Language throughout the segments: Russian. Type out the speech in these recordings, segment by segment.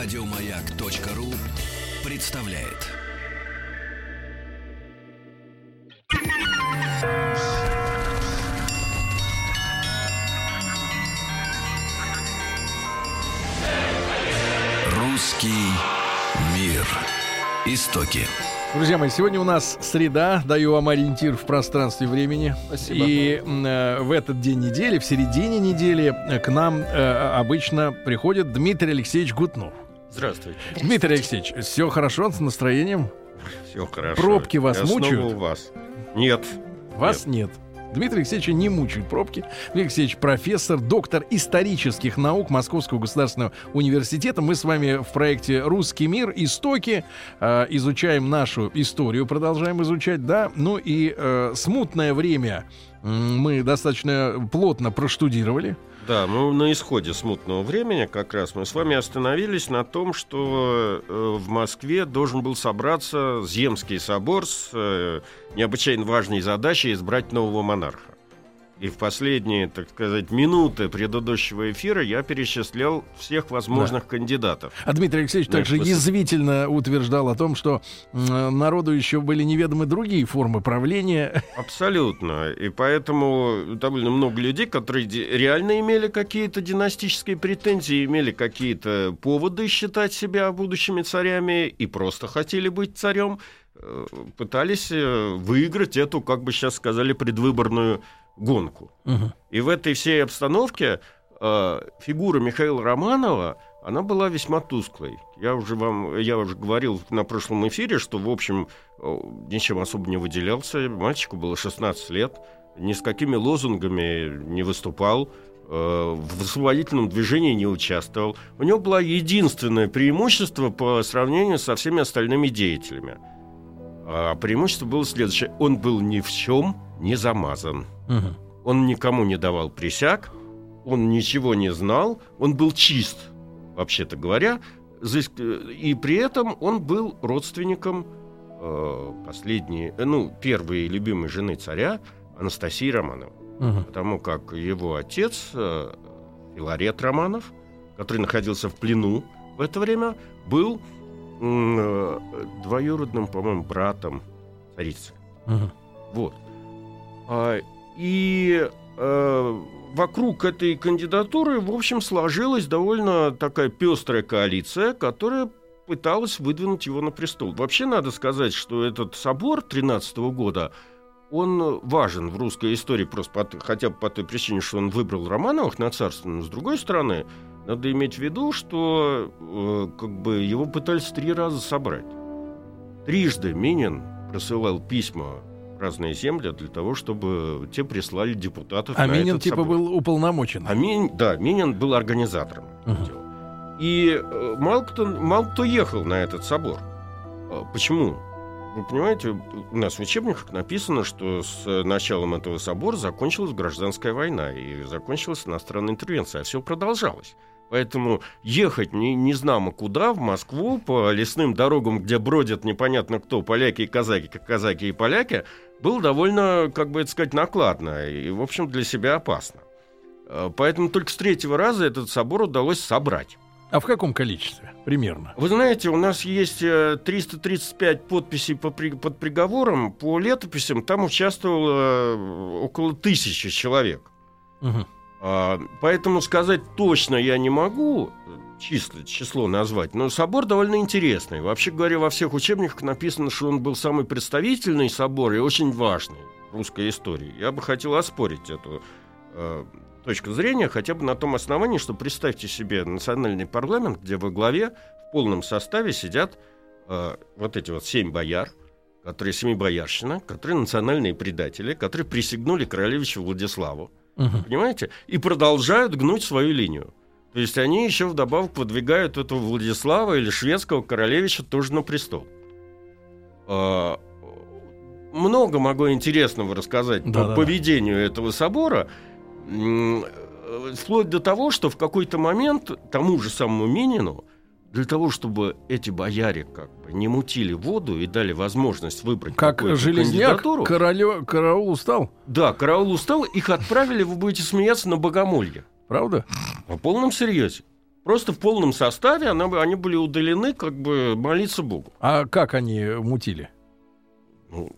Радиомаяк.ру представляет. Русский мир. Истоки. Друзья мои, сегодня у нас среда, даю вам ориентир в пространстве и времени. Спасибо. И э, в этот день недели, в середине недели, э, к нам э, обычно приходит Дмитрий Алексеевич Гутнов. Здравствуйте. Дмитрий Алексеевич, все хорошо с настроением? Все хорошо. Пробки вас Я снова мучают? у вас. Нет. Вас нет. Дмитрия Алексеевича не мучают пробки. Дмитрий Алексеевич профессор, доктор исторических наук Московского государственного университета. Мы с вами в проекте «Русский мир. Истоки» э, изучаем нашу историю, продолжаем изучать, да. Ну и э, смутное время мы достаточно плотно проштудировали. Да, мы на исходе смутного времени как раз мы с вами остановились на том, что э, в Москве должен был собраться Земский собор с э, необычайно важной задачей избрать нового монарха. И в последние, так сказать, минуты предыдущего эфира я перечислял всех возможных кандидатов. А Дмитрий Алексеевич Да, также спасибо. язвительно утверждал о том, что народу еще были неведомы другие формы правления. Абсолютно. И поэтому довольно много людей, которые реально имели какие-то династические претензии, имели какие-то поводы считать себя будущими царями и просто хотели быть царем, э, пытались э, выиграть эту, как бы сейчас сказали, предвыборную гонку. Мгм. И в этой всей обстановке э, фигура Михаила Романова, она была весьма тусклой. Я уже вам, я уже говорил на прошлом эфире, что, в общем, э, ничем особо не выделялся. Мальчику было 16 лет, ни с какими лозунгами не выступал, э, в освободительном движении не участвовал. У него было единственное преимущество по сравнению со всеми остальными деятелями. А преимущество было следующее. Он был ни в чем не замазан. Мгм. Он никому не давал присяг, он ничего не знал, он был чист, вообще-то говоря, и при этом он был родственником э, последней, э, ну, первой любимой жены царя Анастасии Романовой. Мгм. Потому как его отец, э, Филарет Романов, который находился в плену в это время, был э, двоюродным, по-моему, братом царицы. Мгм. Вот. А, и э, вокруг этой кандидатуры, в общем, сложилась довольно такая пестрая коалиция, которая пыталась выдвинуть его на престол. Вообще надо сказать, что этот собор 13 года, он важен в русской истории просто по- хотя бы по той причине, что он выбрал Романовых на царство. Но с другой стороны, надо иметь в виду, что э, как бы его пытались три раза собрать. Трижды Минин присылал письма разные земли для того, чтобы те прислали депутатов А на Минин этот типа собор. был уполномочен. А Мин- да, Минин был организатором дела. И э, мало, кто, мало кто ехал на этот собор. А, Почему? Вы понимаете, у нас в учебниках написано, что с началом этого собора закончилась гражданская война и закончилась иностранная интервенция, а все продолжалось. Поэтому ехать не, не знамо куда, в Москву, по лесным дорогам, где бродят непонятно кто, поляки и казаки, как казаки и поляки, было довольно, как бы это сказать, накладно и, в общем, для себя опасно. Э, Поэтому только с третьего раза этот собор удалось собрать. А в каком количестве? Примерно. Вы знаете, у нас есть э, 335 подписей по при- под приговором. По летописям там участвовало э, около тысячи человек. Мгм. А, Поэтому сказать точно я не могу, число, число назвать, но собор довольно интересный. Вообще говоря, во всех учебниках написано, что он был самый представительный собор и очень важный в русской истории. Я бы хотел оспорить эту э, точку зрения хотя бы на том основании, что представьте себе национальный парламент, где во главе в полном составе сидят э, вот эти вот семь бояр, которые семибоярщина, которые национальные предатели, которые присягнули королевичу Владиславу, Мгм. понимаете, и продолжают гнуть свою линию. То есть они еще вдобавок выдвигают этого Владислава или шведского королевича тоже на престол. А, Много могу интересного рассказать по Да-да-да. поведению этого собора. Э, Вплоть до того, что в какой-то момент тому же самому Минину для того, чтобы эти бояре как бы не мутили воду и дали возможность выбрать Как железняк, королё- караул устал, да, караул устал, их отправили, вы будете смеяться, на богомолье. правда? По полном серьезе. просто в полном составе она, они были удалены, как бы молиться Богу. А как они мутили? Ну,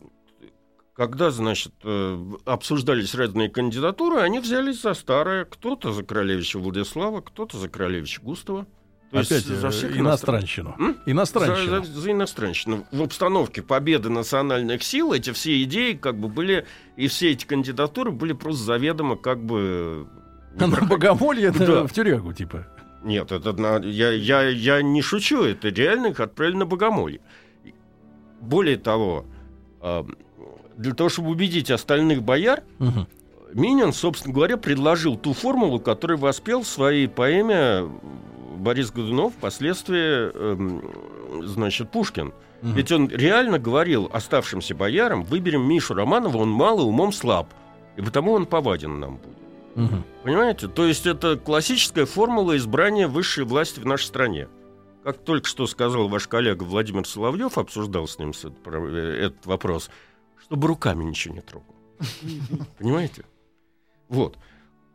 когда, значит, э, обсуждались разные кандидатуры, они взялись за старое. Кто-то за королевича Владислава, кто-то за королевича Густава. То Опять есть за всех иностранщину. М? Иностранщину. За, за, за иностранщину. В обстановке победы национальных сил эти все идеи как бы были, и все эти кандидатуры были просто заведомо как бы... На богомолье да. в тюрягу, типа. Нет, это на, я, я, я не шучу, это реально их отправили на богомолье. Более того, а, для того, чтобы убедить остальных бояр, угу. Минин, собственно говоря, предложил ту формулу, которую воспел в своей поэме Борис Годунов, впоследствии, э, значит, Пушкин. Угу. Ведь он реально говорил оставшимся боярам, выберем Мишу Романова, он мало, умом слаб, и потому он поваден нам будет. Угу. Понимаете? То есть это классическая формула избрания высшей власти в нашей стране. Как только что сказал ваш коллега Владимир Соловьев, обсуждал с ним этот вопрос, чтобы руками ничего не трогал. Понимаете? Вот.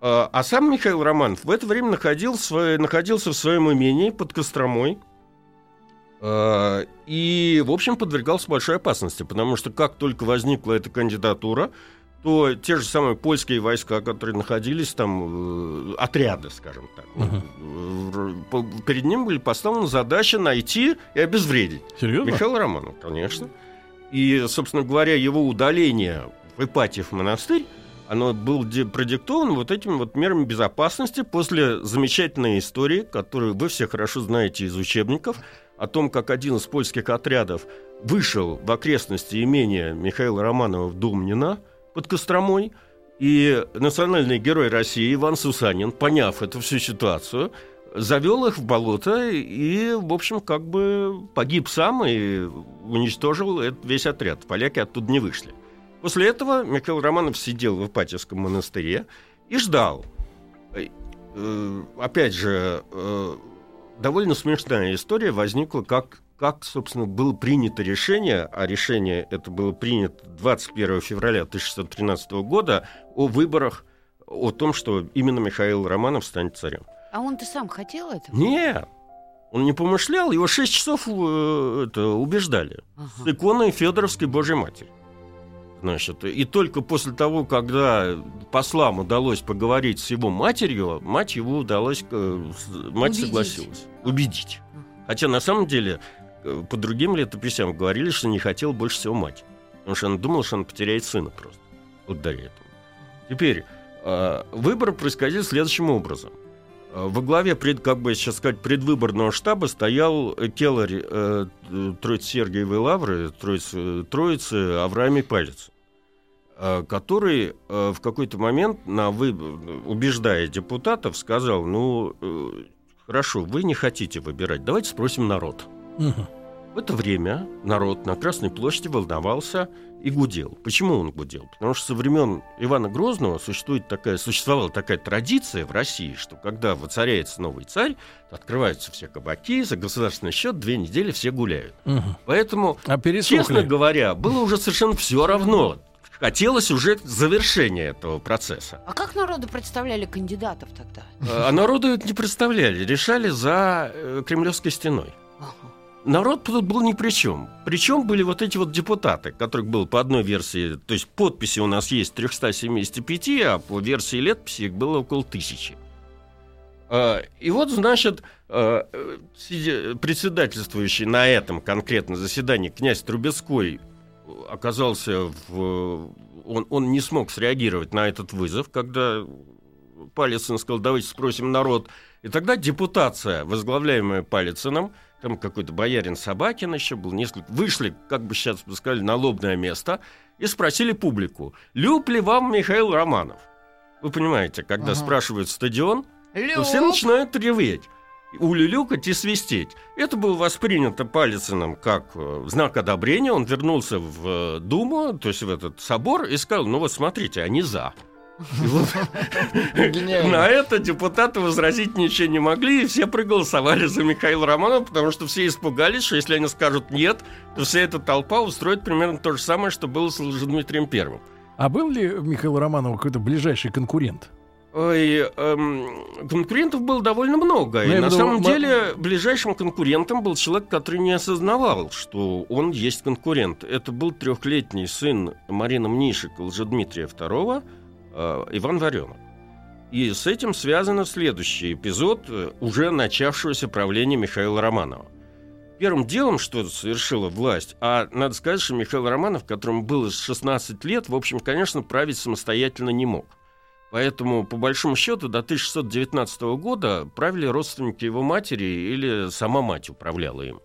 А, а сам Михаил Романов в это время находился, находился в своем имении под Костромой. А, и, в общем, подвергался большой опасности, потому что как только возникла эта кандидатура, то те же самые польские войска, которые находились там, э, отряды, скажем так, uh-huh. перед ним были поставлены задача найти и обезвредить. Серьезно? Михаил Романов, конечно. И, собственно говоря, его удаление в Ипатьев монастырь, оно было продиктовано вот этими вот мерами безопасности после замечательной истории, которую вы все хорошо знаете из учебников, о том, как один из польских отрядов вышел в окрестности имения Михаила Романова в Думнино – под Костромой. И национальный герой России Иван Сусанин, поняв эту всю ситуацию, завел их в болото и, в общем, как бы погиб сам и уничтожил весь отряд. Поляки оттуда не вышли. После этого Михаил Романов сидел в Ипатьевском монастыре и ждал. Э, опять же, э, довольно смешная история возникла, как как, собственно, было принято решение, а решение это было принято 21 февраля 1613 года о выборах, о том, что именно Михаил Романов станет царем. А он-то сам хотел это? Нет. Он не помышлял, его шесть часов э, это, убеждали. Ага. С иконой Федоровской Божьей Матери. Значит, и только после того, когда послам удалось поговорить с его матерью, мать его удалось, э, мать Убедить. согласилась. Убедить. Хотя на самом деле Э, по другим летописям говорили, что не хотел больше всего мать. Потому что он думал, что он потеряет сына просто. Вот до этого. Теперь, э, выбор происходил следующим образом. Во главе, пред, как бы сейчас сказать, предвыборного штаба стоял келарь э, Троицы Сергиевой Лавры, Троицы, Троицы Авраамий Палец, который э, в какой-то момент, на вы, убеждая депутатов, сказал, ну, э, хорошо, вы не хотите выбирать, давайте спросим народ. Угу. В это время народ на Красной площади волновался и гудел. Почему он гудел? Потому что со времен Ивана Грозного существует такая, существовала такая традиция в России, что когда воцаряется новый царь, открываются все кабаки, за государственный счет две недели все гуляют. Угу. Поэтому, а честно говоря, было уже совершенно все равно. Хотелось уже завершения этого процесса. А как народу представляли кандидатов тогда? А народу не представляли, решали за э, Кремлевской стеной. Ага народ тут был ни при чем. Причем были вот эти вот депутаты, которых было по одной версии, то есть подписи у нас есть 375, а по версии летописи их было около тысячи. А, и вот, значит, председательствующий на этом конкретно заседании князь Трубецкой оказался в... Он, он не смог среагировать на этот вызов, когда Палецин сказал, давайте спросим народ. И тогда депутация, возглавляемая Палициным, там какой-то боярин Собакин еще был, несколько, вышли, как бы сейчас бы сказали, на лобное место и спросили публику, люб ли вам Михаил Романов? Вы понимаете, когда ага. спрашивают стадион, Люб. то все начинают реветь улюлюкать и свистеть. Это было воспринято Палицыным как э, знак одобрения. Он вернулся в э, Думу, то есть в этот собор, и сказал, ну вот смотрите, они за. На это депутаты возразить ничего не могли, и все проголосовали за Михаила Романова, потому что все испугались, что если они скажут «нет», то вся эта толпа устроит примерно то же самое, что было с Дмитрием Первым. А был ли Михаил Романов какой-то ближайший конкурент? Ой, эм, конкурентов было довольно много. Ну, И на самом ма- деле ближайшим конкурентом был человек, который не осознавал, что он есть конкурент. Это был трехлетний сын Марина Мнишек Лжедмитрия II, э, Иван Варенок. И с этим связан следующий эпизод э, уже начавшегося правления Михаила Романова. Первым делом, что совершила власть, а надо сказать, что Михаил Романов, которому было 16 лет, в общем, конечно, править самостоятельно не мог. Поэтому, по большому счету, до 1619 года правили родственники его матери или сама мать управляла им.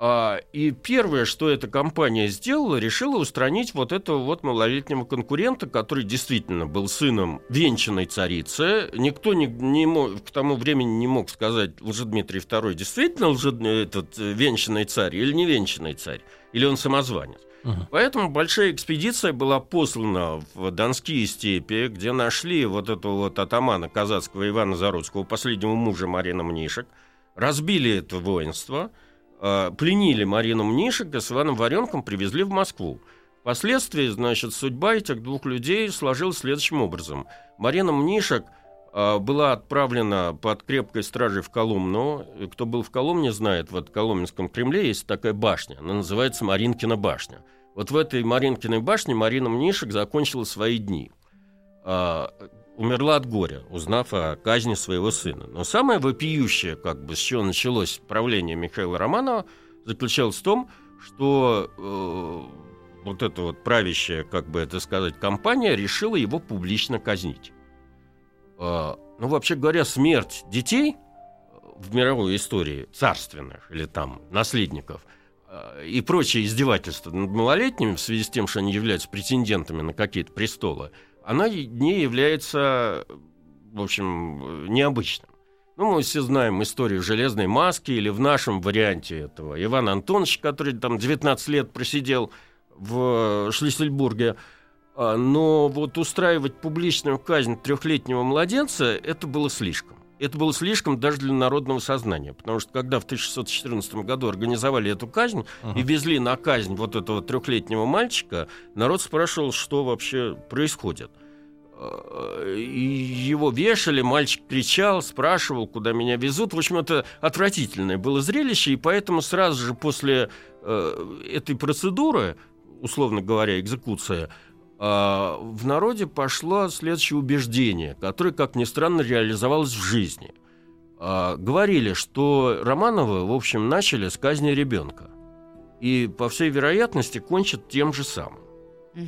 А, и первое, что эта компания сделала, решила устранить вот этого вот малолетнего конкурента, который действительно был сыном венчанной царицы. Никто не, не мог, к тому времени не мог сказать, Лжедмитрий II действительно лжед, этот э, венчанный царь или не венчанный царь, или он самозванец. Мгм. Поэтому большая экспедиция была послана в Донские степи, где нашли вот этого вот атамана казацкого Ивана Заруцкого, последнего мужа Марина Мнишек, разбили это воинство, э, пленили Марину Мнишек и с Иваном Варенком привезли в Москву. Впоследствии, значит, судьба этих двух людей сложилась следующим образом. Марина Мнишек э, была отправлена под крепкой стражей в Коломну. Кто был в Коломне, знает, вот в Коломенском Кремле есть такая башня, она называется Маринкина башня. Вот в этой Маринкиной башне Марина Мнишек закончила свои дни. А, умерла от горя, узнав о казни своего сына. Но самое вопиющее, как бы, с чего началось правление Михаила Романова, заключалось в том, что э, вот эта вот правящая, как бы это сказать, компания решила его публично казнить. А, ну, вообще говоря, смерть детей в мировой истории царственных или там наследников и прочие издевательства над малолетними в связи с тем, что они являются претендентами на какие-то престолы, она не является, в общем, необычным. Ну, мы все знаем историю железной маски или в нашем варианте этого Иван Антонович, который там 19 лет просидел в Шлиссельбурге. А, Но вот устраивать публичную казнь трехлетнего младенца это было слишком. Это было слишком даже для народного сознания, потому что когда в 1614 году организовали эту казнь и везли на казнь вот этого трехлетнего мальчика, народ спрашивал, что вообще происходит. Э, И его вешали, мальчик кричал, спрашивал, куда меня везут. В общем, это отвратительное было зрелище, и поэтому сразу же после э, этой процедуры, условно говоря, экзекуция, в народе пошло следующее убеждение, которое, как ни странно, реализовалось в жизни. А, Говорили, что Романовы, в общем, начали с казни ребенка. И, по всей вероятности, кончат тем же самым.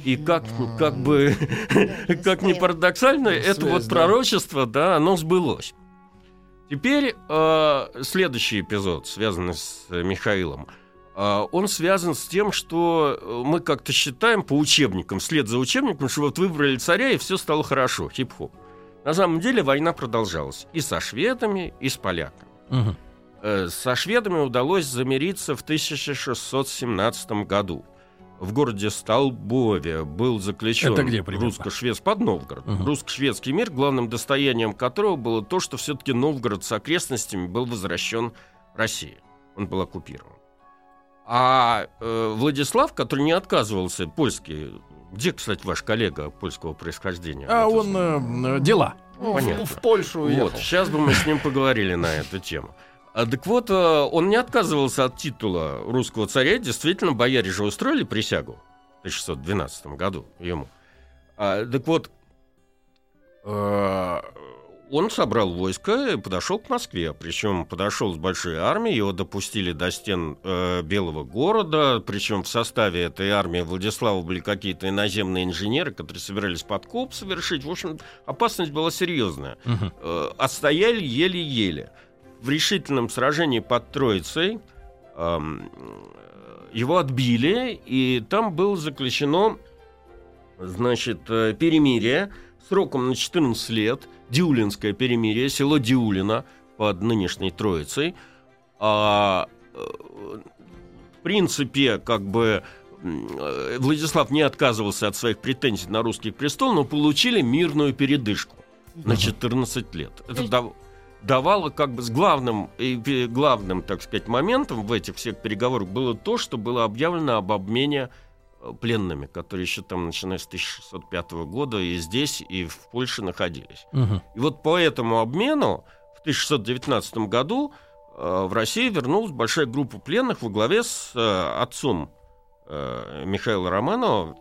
И как, как бы, как ни парадоксально, это вот пророчество, да, оно сбылось. Теперь э, следующий эпизод, связанный с Михаилом, он связан с тем, что э, мы как-то считаем по учебникам, вслед за учебником, что вот выбрали царя, и все стало хорошо, хип-хоп. На самом деле война продолжалась и со шведами, и с поляками. Э, Со шведами удалось замириться в 1617 году. В городе Столбове был заключен русско-шведский под Новгород. Мгм. Русско-шведский мир, главным достоянием которого было то, что все-таки Новгород с окрестностями был возвращен России. Он был оккупирован. А э, Владислав, который не отказывался, польский, где, кстати, ваш коллега польского происхождения? А он э, э, дела. Ну, Понятно. в, в Польшу уехал. вот, сейчас бы мы с ним поговорили на эту тему. А, так вот, э, он не отказывался от титула русского царя. Действительно, бояре же устроили присягу в 1612 году ему. А, так вот, э, он собрал войско и подошел к Москве. Причем подошел с большой армией, его допустили до стен э, Белого города. Причем в составе этой армии Владислава были какие-то иноземные инженеры, которые собирались подкоп совершить. В общем, опасность была серьезная Мгм. э, отстояли еле-еле. В решительном сражении под Троицей э, его отбили, и там было заключено значит, э, перемирие сроком на 14 лет, Диулинское перемирие, село Диулино под нынешней Троицей. А, э, в принципе, как бы Владислав не отказывался от своих претензий на русский престол, но получили мирную передышку на 14 лет. Это дав- давало как бы с главным, главным, так сказать, моментом в этих всех переговорах было то, что было объявлено об обмене пленными, которые еще там, начиная с 1605 года, и здесь, и в Польше находились. Мгм. И вот по этому обмену в 1619 году э, в Россию вернулась большая группа пленных во главе с э, отцом э, Михаила Романова,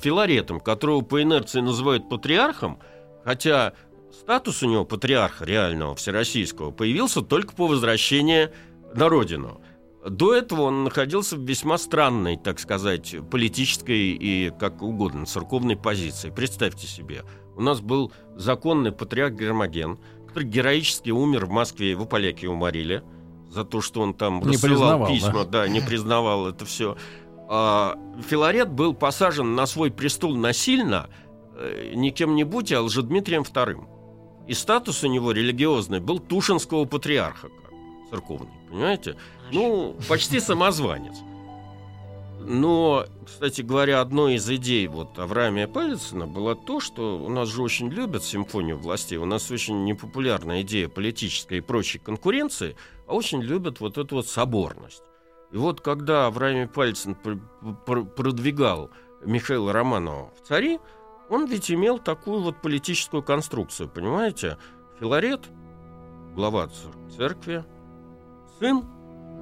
Филаретом, которого по инерции называют патриархом, хотя статус у него патриарха реального всероссийского появился только по возвращении на родину. До этого он находился в весьма странной, так сказать, политической и как угодно церковной позиции. Представьте себе, у нас был законный патриарх Гермоген, который героически умер в Москве, его поляки уморили за то, что он там Не рассылал письма, да, не признавал это все. Филарет был посажен на свой престол насильно э, не кем-нибудь, а Лжедмитрием II. И статус у него религиозный был Тушинского патриарха, церковный, понимаете? Ну, почти самозванец. Но, кстати говоря, одной из идей вот Авраамия Палицына было то, что у нас же очень любят симфонию властей, у нас очень непопулярная идея политической и прочей конкуренции, а очень любят вот эту вот соборность. И вот когда Авраамий Палицын пр- пр- продвигал Михаила Романова в цари, он ведь имел такую вот политическую конструкцию, понимаете? Филарет, глава цер- церкви, сын,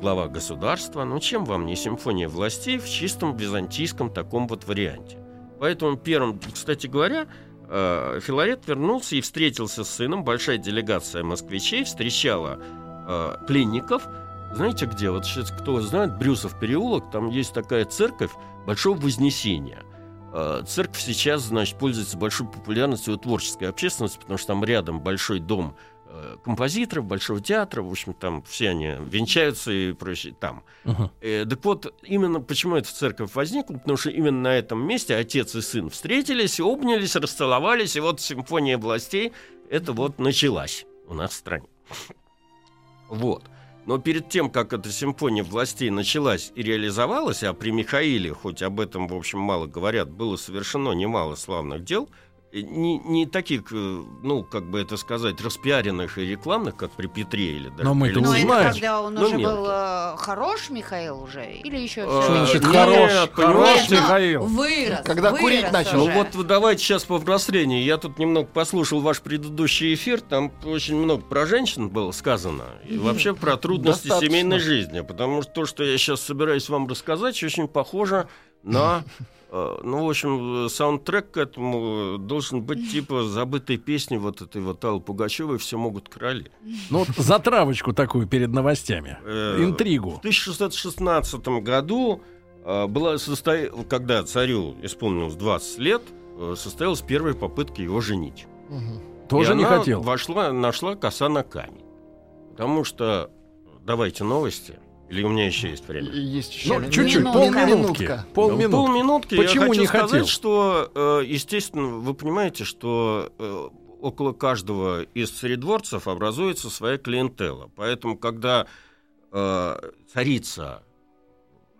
глава государства. Ну чем вам не симфония властей в чистом византийском таком вот варианте? Поэтому первым, кстати говоря, э, Филарет вернулся и встретился с сыном. Большая делегация москвичей встречала э, пленников. Знаете где? Вот сейчас кто знает, Брюсов переулок, там есть такая церковь Большого Вознесения. Э, Церковь сейчас, значит, пользуется большой популярностью у творческой общественности, потому что там рядом большой дом композиторов, Большого театра, в общем, там все они венчаются и прочее там. Мгм. Э, так вот, именно почему эта церковь возникла, потому что именно на этом месте отец и сын встретились, обнялись, расцеловались, и вот симфония властей, это вот началась у нас в стране. Вот. Но перед тем, как эта симфония властей началась и реализовалась, а при Михаиле, хоть об этом, в общем, мало говорят, было совершено немало славных дел, э, не, не таких, э, ну, как бы это сказать, распиаренных и рекламных, как при Петре или даже Но Но Алексее. это узнаем. когда он Ну, уже мелко. был э, хорош, Михаил, уже? Или еще Э, все? Значит, нет, хорош, хорош понимаете, Михаил. Вырос. Когда вырос курить начал. Ну уже. вот вы давайте сейчас по взрослению. Я тут немного послушал ваш предыдущий эфир, там очень много про женщин было сказано. И вообще про трудности Достаточно. семейной жизни. Потому что то, что я сейчас собираюсь вам рассказать, очень похоже на... э, Ну, в общем, саундтрек к этому должен быть типа забытой песни вот этой вот Аллы Пугачевой «Все могут короли». Ну вот затравочку такую перед новостями. Э, Интригу. В 1616 году, э, была состо- когда царю исполнилось 20 лет, состоялась первая попытка его женить. Мгм. Тоже И не хотел. Вошла, нашла коса на камень. Потому что давайте новости. Или у меня еще есть время? И Есть еще Ну, чуть-чуть, полминутки. Минутка. Полминутки. Ну, полминутки. Почему я хочу не сказать, хотел? что, э, естественно, вы понимаете, что э, около каждого из царедворцев образуется своя клиентела. Поэтому, когда э, царица,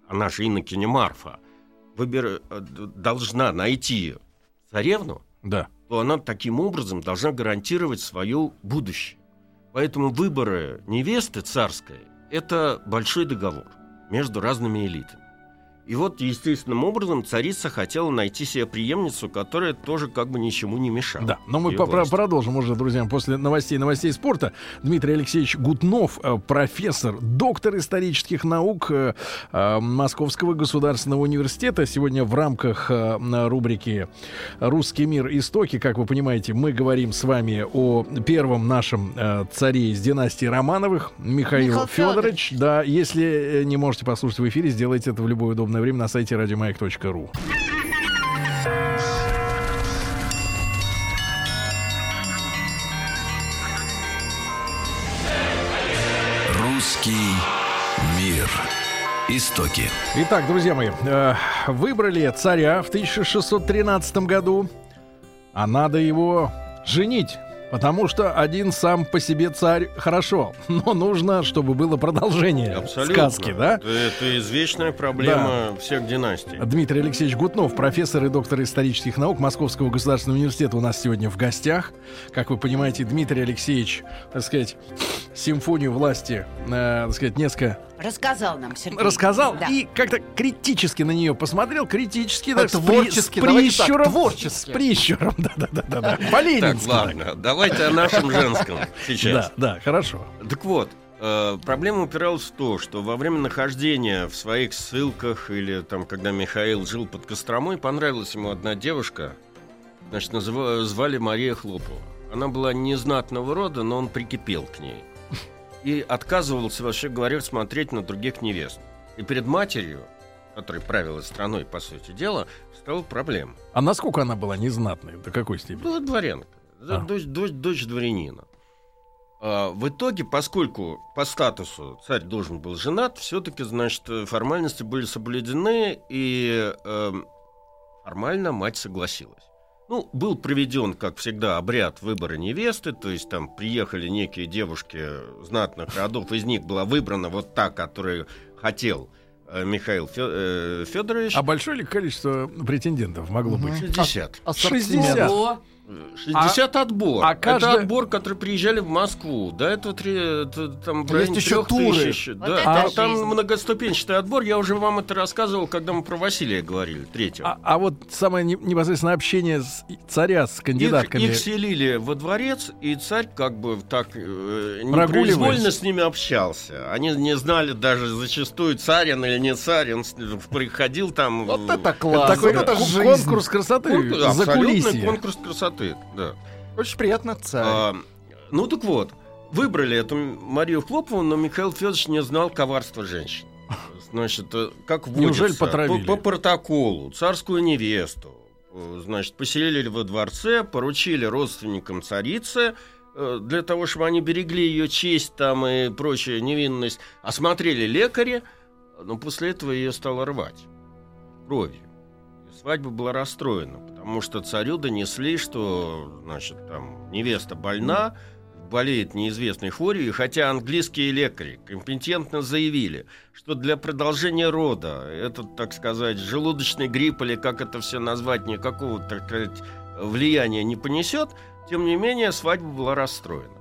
она же инокиня Марфа, выбер... должна найти царевну, Да. то она таким образом должна гарантировать свое будущее. Поэтому выборы невесты царской – это большой договор между разными элитами. И вот естественным образом царица хотела найти себе преемницу, которая тоже как бы ничему не мешала. Да, но мы про- продолжим уже, друзья, после новостей новостей спорта. Дмитрий Алексеевич Гутнов, э, профессор, доктор исторических наук э, э, Московского государственного университета. Сегодня в рамках рубрики «Русский мир. Истоки», как вы понимаете, мы говорим с вами о первом нашем царе из династии Романовых, Михаил, Михаил Федорович. Да, если не можете послушать в эфире, сделайте это в любое удобное время на сайте радиомаяк.ру. Русский мир. Истоки. Итак, друзья мои, э, выбрали царя в 1613 году, а надо его женить. Потому что один сам по себе царь хорошо, но нужно, чтобы было продолжение Абсолютно. сказки, да? Это, это извечная проблема всех династий. Дмитрий Алексеевич Гутнов, профессор и доктор исторических наук Московского государственного университета у нас сегодня в гостях. Как вы понимаете, Дмитрий Алексеевич, так сказать, симфонию власти, э, так сказать, несколько Рассказал нам Сергей. рассказал Да. и как-то критически на нее посмотрел, критически, так, с при- творчески, с давайте так, прищуром, творчески. с прищуром, да-да-да, Так, по-ленински. ладно, давайте о нашем женском сейчас. Да, да, хорошо. Так вот, э, проблема упиралась в то, что во время нахождения в своих ссылках или там, когда Михаил жил под Костромой, понравилась ему одна девушка, значит, называ- звали Мария Хлопова. Она была незнатного рода, но он прикипел к ней. И отказывался, вообще говоря, смотреть на других невест. И перед матерью, которая правила страной, по сути дела, стала проблема. А насколько она была незнатной? До какой степени? Была дворянка, А. дочь, дочь- дочь дворянина. А, в итоге, поскольку по статусу царь должен был женат, все-таки, значит, э, формальности были соблюдены, и эм, формально мать согласилась. Ну, был проведен, как всегда, обряд выбора невесты, то есть там приехали некие девушки знатных родов, из них была выбрана вот та, которую хотел э, Михаил Фе- э, Федорович. А большое ли количество претендентов могло быть? 60. Ассортимент. 60. Ого. 60 отбор. а каждый- Это отбор, который приезжали в Москву. До этого три, это, там в Есть еще туры. тысяч. Вот да. А там жизнь. многоступенчатый отбор. Я уже вам это рассказывал, когда мы про Василия говорили, третьего. А, а вот самое не- непосредственно общение с царя с их, кандидатками. их селили во дворец, и царь как бы так э, непроизвольно с ними общался. Они не знали даже зачастую царин или не царин. Приходил там... Вот это класс, Такой это жизнь. конкурс красоты конкурс- за абсолютный кулисье. конкурс красоты, да. Очень приятно, царь. А, ну так вот, выбрали эту Марию Хлопову, но Михаил Федорович не знал коварства женщин. Значит, э, как водится, Неужели потравили? По, по протоколу царскую невесту, э, значит, поселили во дворце, поручили родственникам царицы э, для того, чтобы они берегли ее честь там и прочая невинность, осмотрели лекари, но после этого ее стало рвать кровью. Свадьба была расстроена, потому что царю донесли, что, значит, там невеста больна, болеет неизвестной хворью, и хотя английские лекари компетентно заявили, что для продолжения рода этот, так сказать, желудочный грипп или как это все назвать, никакого, так сказать, влияния не понесет, тем не менее свадьба была расстроена.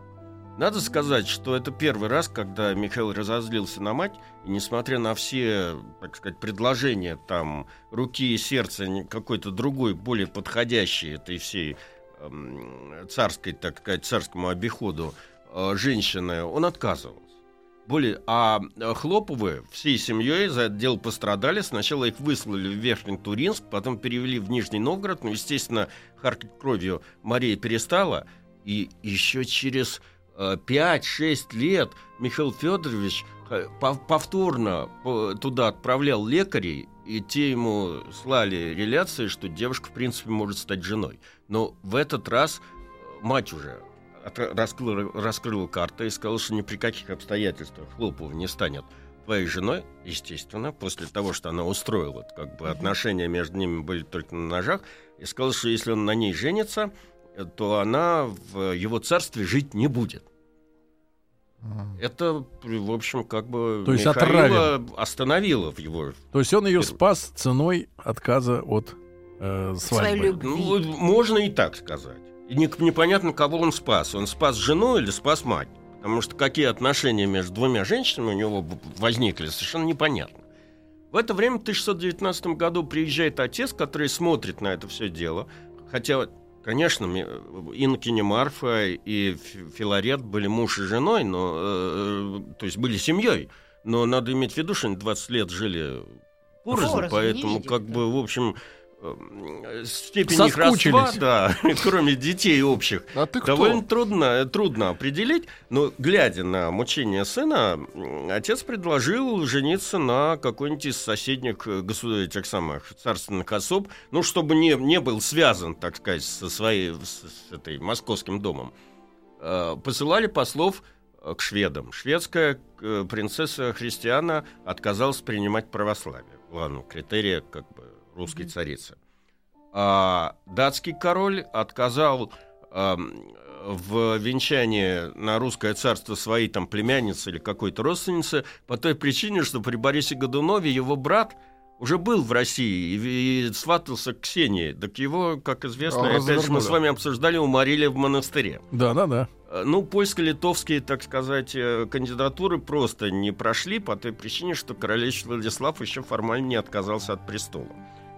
Надо сказать, что это первый раз, когда Михаил разозлился на мать, и несмотря на все, так сказать, предложения там руки и сердца какой-то другой, более подходящей этой всей эм, царской, так сказать, царскому обиходу э, женщины, он отказывался. Более, а э, Хлоповы всей семьей за это дело пострадали. Сначала их выслали в Верхний Туринск, потом перевели в Нижний Новгород. Ну, естественно, харкать кровью Мария перестала. И еще через э, 5-6 лет Михаил Федорович э, пов- повторно по- туда отправлял лекарей, и те ему слали реляции, что девушка, в принципе, может стать женой. Но в этот раз э, мать уже раскрыла, раскрыла карты и сказала, что ни при каких обстоятельствах Хлопова не станет твоей женой, естественно, после того, что она устроила, как бы отношения между ними были только на ножах, и сказала, что если он на ней женится, э, то она в его царстве жить не будет. Это, в общем, как бы То есть Михаила остановило в его То есть он ее спас ценой отказа от э, Своей свадьбы. любви. Ну, можно и так сказать. И не- непонятно, кого он спас. Он спас жену или спас мать. Потому что какие отношения между двумя женщинами у него возникли, совершенно непонятно. В это время, в 1619 году, приезжает отец, который смотрит на это все дело. Хотя, конечно, ми- инокиня Марфа и Фи- Филарет были муж и женой, но, э, э, то есть были семьей. Но надо иметь в виду, что они 20 лет жили порознь, поэтому, как да. бы, в общем, э, степень их родства, да, кроме детей общих, А ты кто? довольно трудно, трудно определить. Но, глядя на мучение сына, отец предложил жениться на какой-нибудь из соседних э, государей, этих самых царственных особ, ну, чтобы не, не был связан, так сказать, со своей, с, с этой московским домом. Э, Посылали послов э, к шведам. Шведская э, принцесса Христиана отказалась принимать православие, главного критерия как русской царицы. А датский король отказал эм, в венчании на русское царство своей там племянницы или какой-то родственницы по той причине, что при Борисе Годунове его брат уже был в России и, и сватался к Ксении. Так его, как известно, А, опять же мы с вами обсуждали, уморили в монастыре. Да, да, да. Э, Ну, польско-литовские, так сказать, э, кандидатуры просто не прошли по той причине, что королевич Владислав еще формально не отказался от престола.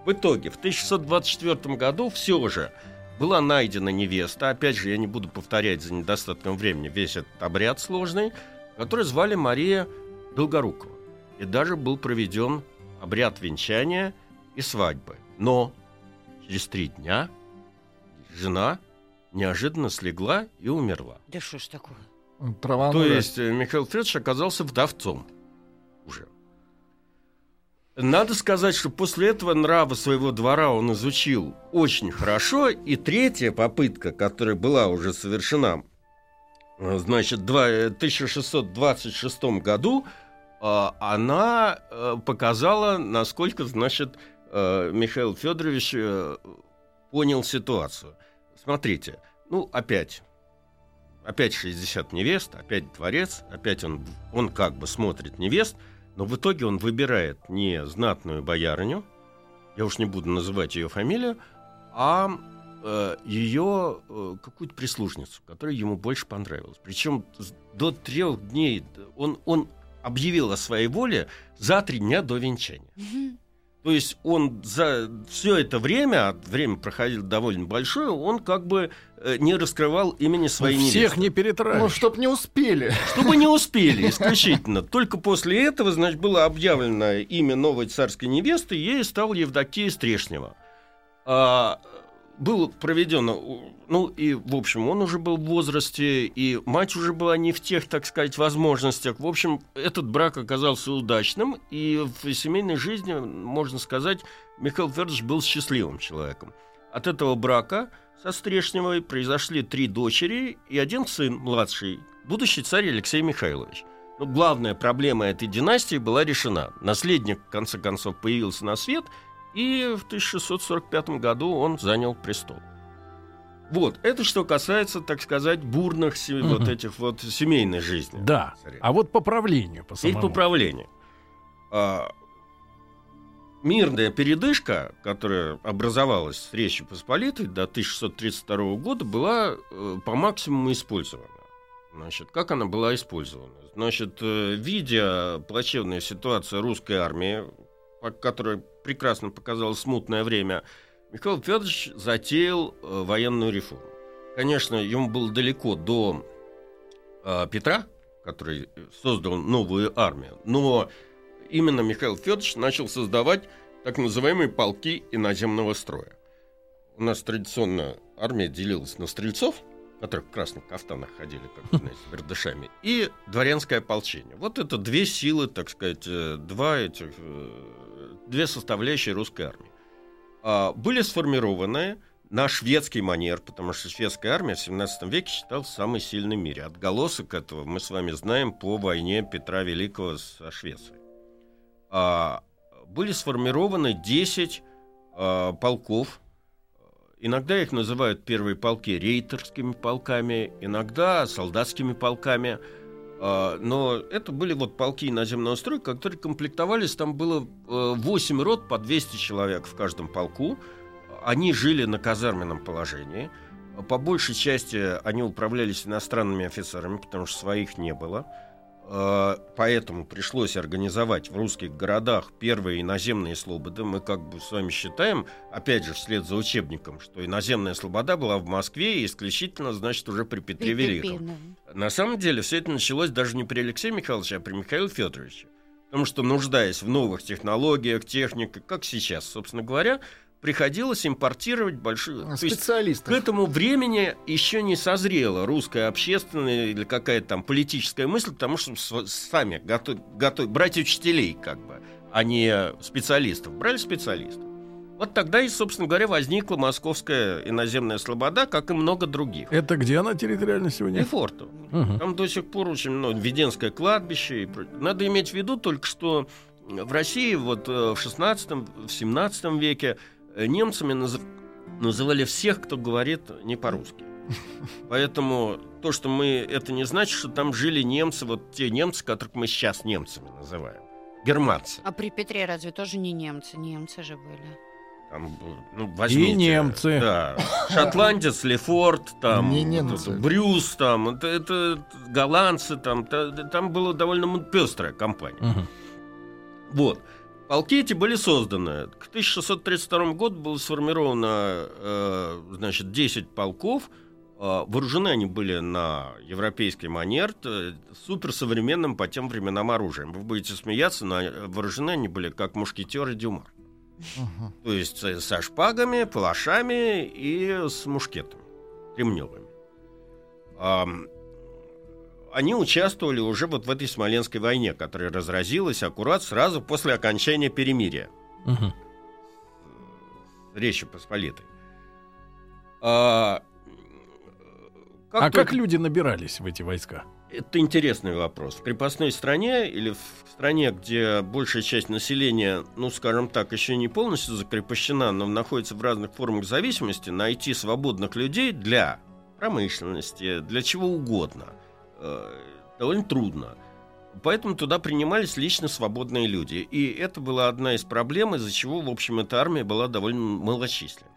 В итоге, в 1624 году все же была найдена невеста, опять же, я не буду повторять за недостатком времени весь этот обряд сложный, который звали Мария Долгорукова. И даже был проведен обряд венчания и свадьбы. Но через три дня жена неожиданно слегла и умерла. Да что ж такое? Трава То есть э, Михаил Федорович оказался вдовцом уже. Надо сказать, что после этого нрава своего двора он изучил очень хорошо, и третья попытка, которая была уже совершена, значит, э, 1626 году, э, она э, показала, насколько, значит, Михаил Федорович понял ситуацию. Смотрите, ну, опять опять 60 невест, опять дворец, опять он, он как бы смотрит невест, но в итоге он выбирает не знатную боярыню, я уж не буду называть ее фамилию, а э, ее э, какую-то прислужницу, которая ему больше понравилась. Причем до трех дней он, он объявил о своей воле за три дня до венчания. То есть он за все это время, а время проходило довольно большое, он как бы э, не раскрывал имени своей Всех невесты. не Ну, перетравишь. чтоб не успели. Чтобы не успели, исключительно. Только после этого, значит, было объявлено имя новой царской невесты, и ей стал Евдокия Стрешнева. А, был проведен, ну и, в общем, он уже был в возрасте, и мать уже была не в тех, так сказать, возможностях. В общем, этот брак оказался удачным, и в семейной жизни, можно сказать, Михаил Федорович был счастливым человеком. От этого брака со Стрешневой произошли три дочери и один сын младший, будущий царь Алексей Михайлович. Но главная проблема этой династии была решена. Наследник, в конце концов, появился на свет, и в 1645 году он занял престол. Вот, это что касается, так сказать, бурных Мгм. вот этих вот семейной жизни. Да. царя. А вот по правлению, по самому. по правлению. А, мирная передышка, которая образовалась с Речи Посполитой до 1632 года, была э, по максимуму использована. Значит, как она была использована? Значит, э, видя плачевную ситуацию русской армии, по- которая прекрасно показала смутное время, Михаил Федорович затеял э, военную реформу. Конечно, ему было далеко до э, Петра, который создал новую армию, но именно Михаил Федорович начал создавать так называемые полки иноземного строя. У нас традиционно армия делилась на стрельцов, которые в красных кафтанах ходили, как знаете, с бердышами, и дворянское ополчение. Вот это две силы, так сказать, э, два этих, э, две составляющие русской армии. А, Были сформированы на шведский манер, потому что шведская армия в 17 веке считалась самой сильной в мире. Отголосок этого мы с вами знаем по войне Петра Великого со Швецией. А, Были сформированы 10 а, полков. Иногда их называют первые полки рейтерскими полками, иногда солдатскими полками. А, Но это были вот полки наземного строя, которые комплектовались, там было э, 8 рот по 200 человек в каждом полку. Они жили на казарменном положении. По большей части они управлялись иностранными офицерами, потому что своих не было. Э, Поэтому пришлось организовать в русских городах первые иноземные слободы. Мы как бы с вами считаем, опять же, вслед за учебником, что иноземная слобода была в Москве и исключительно, значит, уже при Петре Великом. На самом деле все это началось даже не при Алексее Михайловиче, а при Михаиле Федоровиче. Потому что, нуждаясь в новых технологиях, технике, как сейчас, собственно говоря, приходилось импортировать большую... То есть к этому времени еще не созрела русская общественная или какая-то там политическая мысль, потому что сами готов, готов, брать учителей как бы, а не специалистов. Брали специалистов. Вот тогда и, собственно говоря, возникла московская иноземная слобода, как и много других. Это где она территориально сегодня? Лефортово. Мгм. Там до сих пор очень много Веденское кладбище. И... Надо иметь в виду только, что в России вот э, в 16 в 17 веке немцами наз- называли всех, кто говорит не по-русски. Поэтому то, что мы... Это не значит, что там жили немцы, вот те немцы, которых мы сейчас немцами называем. Германцы. А при Петре разве тоже не немцы? Немцы же были. Там, ну, возьмите, И немцы. Да. Шотландец, Лефорт, там, Не немцы. Брюс, там, это, это голландцы, там, та- там была довольно пестрая компания. Мгм. Вот. Полки эти были созданы. К 1632 году было сформировано э, значит, 10 полков. Э, вооружены они были на европейский манер, т- суперсовременным по тем временам оружием. Вы будете смеяться, но э, вооружены они были как мушкетеры Дюма. Мгм. То есть э, со шпагами, палашами и с мушкетами кремневыми. Они участвовали уже вот в этой Смоленской войне, которая разразилась аккурат сразу после окончания перемирия Мгм. Речи Посполитой. А, А только- как люди набирались в эти войска? Это интересный вопрос. В крепостной стране или в стране, где большая часть населения, ну, скажем так, еще не полностью закрепощена, но находится в разных формах зависимости, найти свободных людей для промышленности, для чего угодно, э, довольно трудно. Поэтому туда принимались лично свободные люди. И это была одна из проблем, из-за чего, в общем, эта армия была довольно малочисленна.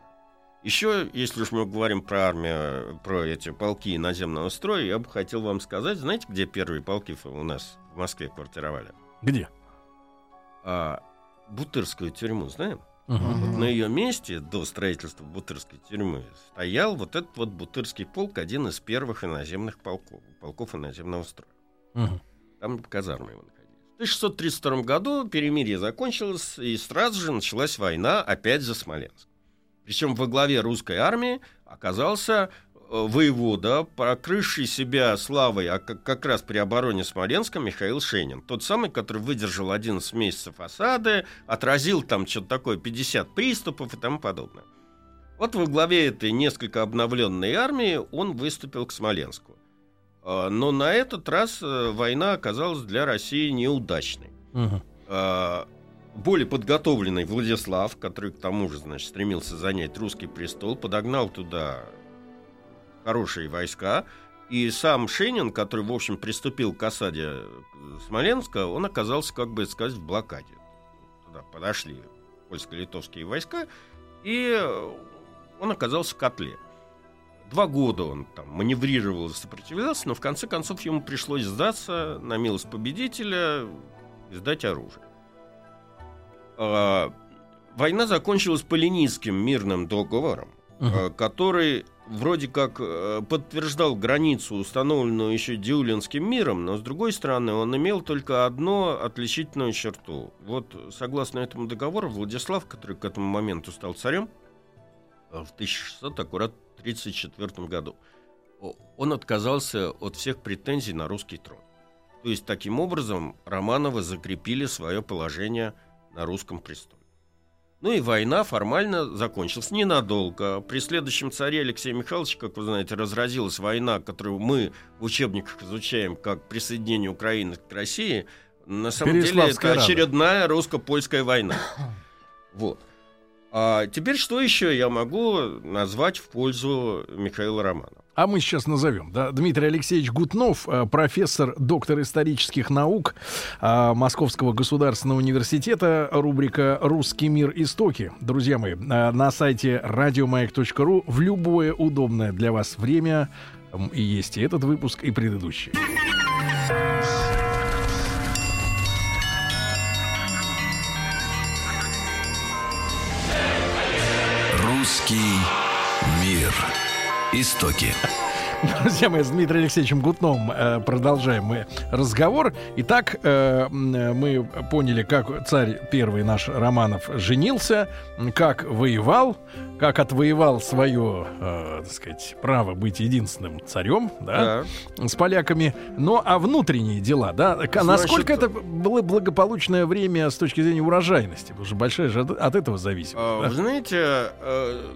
Еще, если уж мы говорим про армию, про эти полки наземного строя, я бы хотел вам сказать, знаете, где первые полки у нас в Москве квартировали? Где? А, Бутырскую тюрьму, знаем? Вот на ее месте до строительства Бутырской тюрьмы стоял вот этот вот Бутырский полк, один из первых иноземных полков, полков иноземного строя. Мгм. Там казармы его находились. В 1632 году перемирие закончилось, и сразу же началась война опять за Смоленск. Причем во главе русской армии оказался воевода, прокрывший себя славой а как, как раз при обороне Смоленска Михаил Шенин. Тот самый, который выдержал 11 месяцев осады, отразил там что-то такое, 50 приступов и тому подобное. Вот во главе этой несколько обновленной армии он выступил к Смоленску. А, Но на этот раз э, война оказалась для России неудачной. А, более подготовленный Владислав, который к тому же, значит, стремился занять русский престол, подогнал туда хорошие войска. И сам Шенин, который, в общем, приступил к осаде э, Смоленска, он оказался, как бы сказать, в блокаде. Туда подошли польско-литовские войска, и э, он оказался в котле. Два года он там маневрировал и сопротивлялся, но в конце концов ему пришлось сдаться на милость победителя и сдать оружие. А, Война закончилась Полинийским мирным договором, Мгм. э, который вроде как э, подтверждал границу, установленную еще Дюлинским миром, но с другой стороны он имел только одну отличительную черту. Вот согласно этому договору Владислав, который к этому моменту стал царем, э, в 1600 аккурат 34 году, он отказался от всех претензий на русский трон. То есть таким образом Романовы закрепили свое положение на русском престоле. Ну и война формально закончилась ненадолго. При следующем царе Алексея Михайловича, как вы знаете, разразилась война, которую мы в учебниках изучаем как присоединение Украины к России. На самом деле это Рада. очередная русско-польская война. Вот. А теперь что еще я могу назвать в пользу Михаила Романова? А мы сейчас назовем. Да? Дмитрий Алексеевич Гутнов, э, профессор, доктор исторических наук э, Московского государственного университета, рубрика «Русский мир. Истоки». Друзья мои, э, на сайте радиомаяк.ру в любое удобное для вас время и есть и этот выпуск, и предыдущий. Русский мир. Истоки. Друзья мои, с Дмитрием Алексеевичем Гутновым э, продолжаем мы разговор. Итак, э, м, мы поняли, как царь первый наш Романов женился, как воевал, как отвоевал свое, э, так сказать, право быть единственным царем, да, с поляками. Но а внутренние дела, да, Значит, насколько это было благополучное время с точки зрения урожайности? Потому что большая же от, от этого зависит. А, да? Вы знаете, э,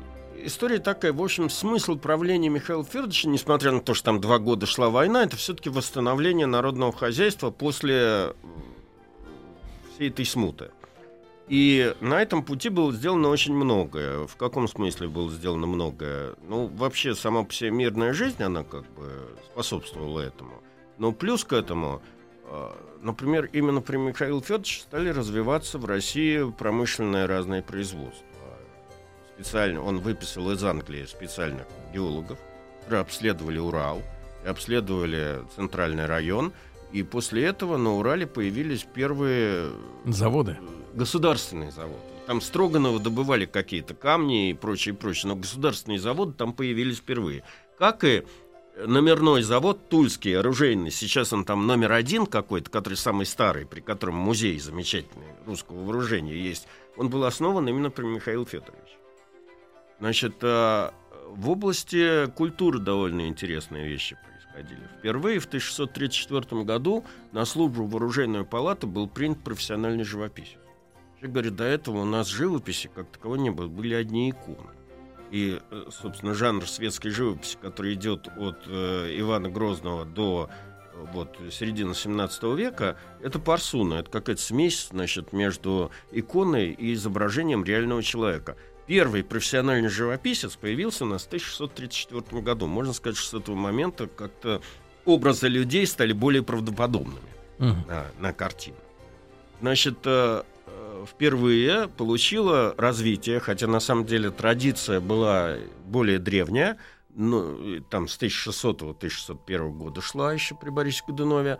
история такая, в общем, смысл правления Михаила Федоровича, несмотря на то, что там два года шла война, это все-таки восстановление народного хозяйства после всей этой смуты. И на этом пути было сделано очень многое. В каком смысле было сделано многое? Ну, вообще, сама по себе мирная жизнь, она как бы способствовала этому. Но плюс к этому, э, например, именно при Михаиле Федоровиче стали развиваться в России промышленные разные производства. Специально, он выписал из Англии специальных геологов, которые обследовали Урал, обследовали центральный район, и после этого на Урале появились первые Заводы. государственные заводы. Там Строганово добывали какие-то камни и прочее, прочее, но государственные заводы там появились впервые. Как и номерной завод Тульский, оружейный, сейчас он там номер один какой-то, который самый старый, при котором музей замечательный русского вооружения есть, он был основан именно при Михаиле Федоровиче. Значит, а, в области культуры довольно интересные вещи происходили. Впервые в 1634 году на службу в оружейную был принят профессиональный живописец. Я говорю, до этого у нас живописи как таковой не было, были одни иконы. И, э, собственно, жанр светской живописи, который идет от э, Ивана Грозного до э, вот, середины 17 века, это парсуна, это какая-то смесь значит, между иконой и изображением реального человека. Первый профессиональный живописец появился у нас в 1634 году. Можно сказать, что с этого момента как-то образы людей стали более правдоподобными Мгм. на, на картину. Значит, э, э, впервые получила развитие, хотя на самом деле традиция была более древняя, ну, там с 1600-1601 года шла еще при Борисе Годунове,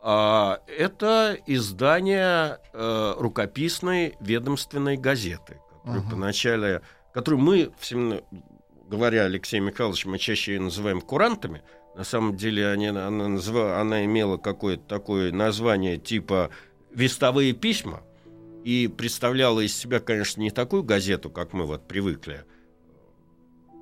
а, это издание э, рукописной ведомственной газеты, которую Ага. поначалу, которую мы, всем говоря Алексеем Михайловичем, мы чаще ее называем курантами, на самом деле они, она, назва- она имела какое-то такое название типа «Вестовые письма» и представляла из себя, конечно, не такую газету, как мы вот привыкли.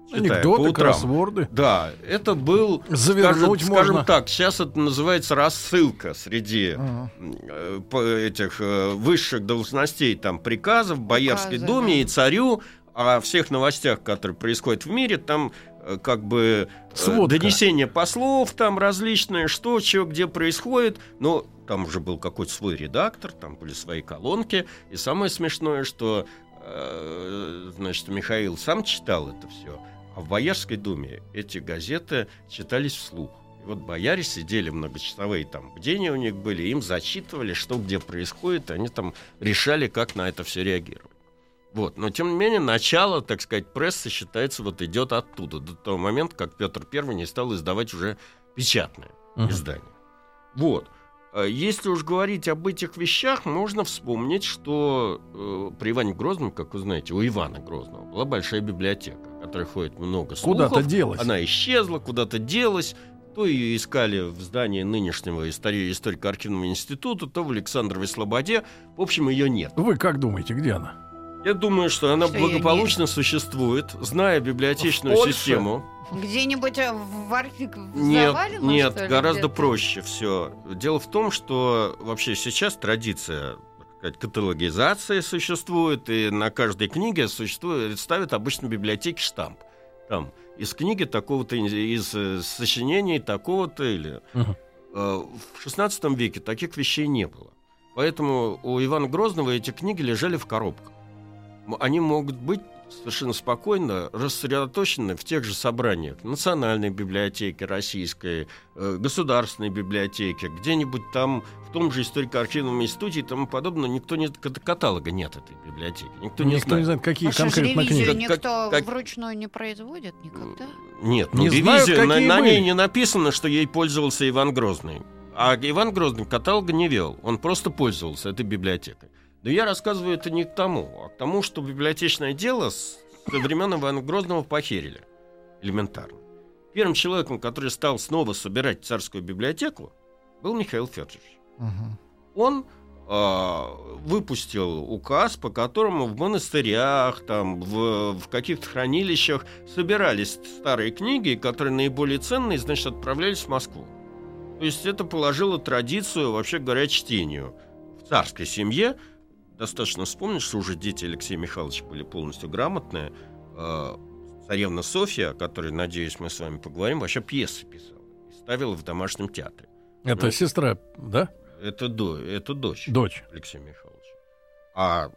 Читая по Анекдоты, утрам. кроссворды. Да, это был, Завернуть скажем, скажем можно. так, сейчас это называется рассылка среди Ага. э, этих э, высших должностей, там, приказов, Боярской Указы, думе да. и царю, о всех новостях, которые происходят в мире, там э, как бы Сводка. донесения послов, там различные, что, что, где происходит, но там уже был какой-то свой редактор, там были свои колонки, и самое смешное, что значит, Михаил сам читал это все, а в Боярской думе эти газеты читались вслух. И вот бояре сидели многочасовые там бдения у них были, им зачитывали, что где происходит, и они там решали, как на это все реагировать. Вот. Но, тем не менее, начало, так сказать, прессы считается, вот идет оттуда, до того момента, как Петр I не стал издавать уже печатное Мгм. издание. Вот. А Если уж говорить об этих вещах, можно вспомнить, что э, при Иване Грозном, как вы знаете, у Ивана Грозного была большая библиотека, которой ходит много слухов. Куда-то делось. Она исчезла, куда-то делась. То ее искали в здании нынешнего истори- историко-архивного института, то в Александровой Слободе. В общем, ее нет. Вы как думаете, где она? Я думаю, что она Что благополучно существует, зная библиотечную систему. Где-нибудь э, в архив Нет, завалено, нет, что ли, гораздо где-то? проще все. Дело в том, что вообще сейчас традиция сказать, каталогизации существует, и на каждой книге существует, ставят обычно в библиотеке штамп. Там из книги такого-то, из э, сочинений такого-то или... Э, В XVI веке таких вещей не было. Поэтому у Ивана Грозного эти книги лежали в коробках. Они могут быть совершенно спокойно рассредоточены в тех же собраниях Национальной библиотеки Российской, э, Государственной библиотеки, где-нибудь там в том же историко-архивном институте и тому подобное. Никто не кат- каталога нет этой библиотеки. Никто не Никто знает. не знает, какие А конкретно ревизию книги. Как- никто как- вручную не производит никогда? Нет, Не ну, знают, ревизия, на, на ней не написано, что ей пользовался Иван Грозный. А Иван Грозный каталога не вел, он просто пользовался этой библиотекой. Но я рассказываю это не к тому, а к тому, что библиотечное дело с со времен Ивана Грозного похерили. Элементарно. Первым человеком, который стал снова собирать царскую библиотеку, был Михаил Федорович. Мгм. Он а, выпустил указ, по которому в монастырях, там, в, в каких-то хранилищах собирались старые книги, которые наиболее ценные, значит, отправлялись в Москву. То есть это положило традицию, вообще говоря, чтению. В царской семье достаточно вспомнить, что уже дети Алексея Михайловича были полностью грамотные. А, Царевна Софья, о которой, надеюсь, мы с вами поговорим, вообще пьесы писала и ставила в домашнем театре. Это Ну. сестра, да? Это, до, это дочь. Дочь. Алексея Михайловича. А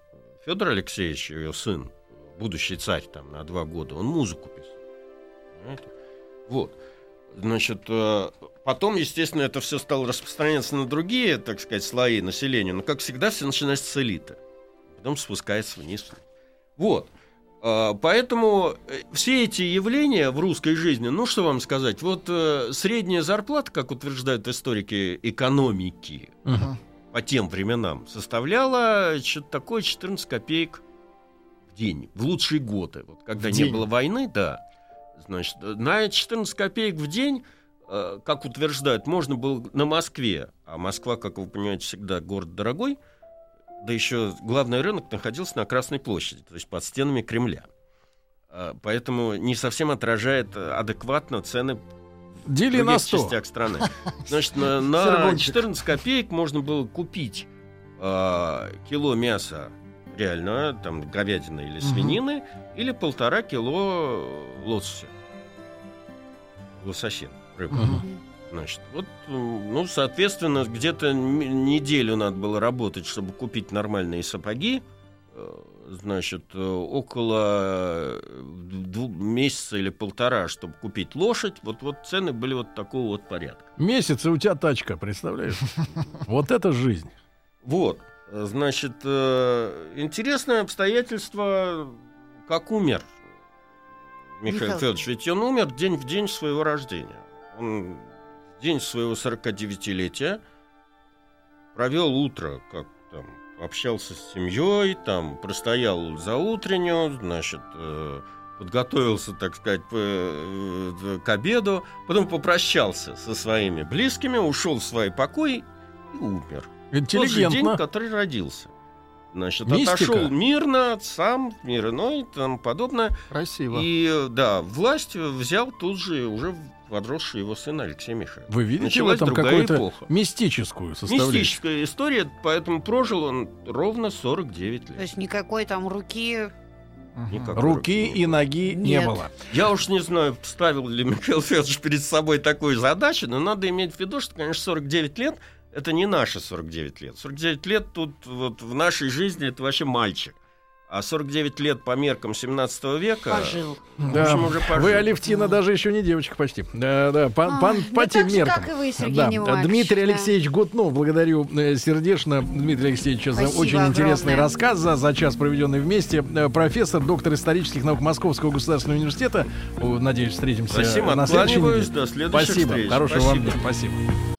Федор Алексеевич, ее сын, будущий царь там на два года, он музыку писал. Понимаете? Вот. Значит, э, потом, естественно, это все стало распространяться на другие, так сказать, слои населения. Но, как всегда, все начинается с элиты. Потом спускается вниз. Вот. А, Поэтому э, все эти явления в русской жизни, ну что вам сказать, вот э, средняя зарплата, как утверждают историки экономики, Мгм. по тем временам составляла что-то такое 14 копеек в день, в лучшие годы. Вот когда В не день? было войны, да. Значит, э, на 14 копеек в день, как утверждают, можно было на Москве, а Москва, как вы понимаете, всегда город дорогой, да еще главный рынок находился на Красной площади, то есть под стенами Кремля. А, Поэтому не совсем отражает э, адекватно цены в Дели на других 100. частях страны. Значит, на, на Сербончик. 14 копеек можно было купить а, кило мяса реально, там, говядины или свинины, или полтора кило лосося. Лососин, Мгм. Значит, вот, м, ну, соответственно, где-то неделю надо было работать, чтобы купить нормальные сапоги. Э, Значит, э, около э, месяца или полтора, чтобы купить лошадь. Вот, вот цены были вот такого вот порядка. Месяц, и у тебя тачка, представляешь? Вот это жизнь. Вот, э, значит, э, интересное обстоятельство, как умер Михаил. Федорович. Ведь он умер день в день своего рождения. Он в день своего 49-летия провел утро, как там, общался с семьей, там, простоял за утреннюю, значит, э, подготовился, так сказать, э, к обеду, потом попрощался со своими близкими, ушел в свои покои и умер. Тот же день, Интеллигентно. который родился. Значит, Мистика. отошел мирно, сам, мир иной, там подобное. Красиво. И, да, власть взял тут же уже подросший его сын Алексей Михайлович. Вы видите в Началась этом другая какую-то мистическую составляющую? Мистическая история, поэтому прожил он ровно 49 То лет. есть никакой там руки. Мгм. Никак. Руки и ноги не Нет. было. Я уж не знаю, ставил ли Михаил Федорович перед собой такую задачу, но надо иметь в виду, что, конечно, 49 лет — это не наши 49 лет. 49 лет тут вот в нашей жизни это вообще мальчик. А 49 лет по меркам 17 века... Пожил. Да. общем, уже пожил. Вы, Алевтина, даже еще не девочка почти. Да, да, по, А, по- да по тем так же, меркам. как и вы, Сергей да. Немаевич, Дмитрий да. Алексеевич Гутнов, благодарю э, сердечно Дмитрия Алексеевича за Спасибо очень интересный огромное. рассказ, за, за час, проведенный вместе. Э, Профессор, доктор исторических наук Московского государственного университета. Надеюсь, встретимся Спасибо, на следующей неделе. до следующих Спасибо, встреч. хорошего вам Спасибо. дня. Спасибо.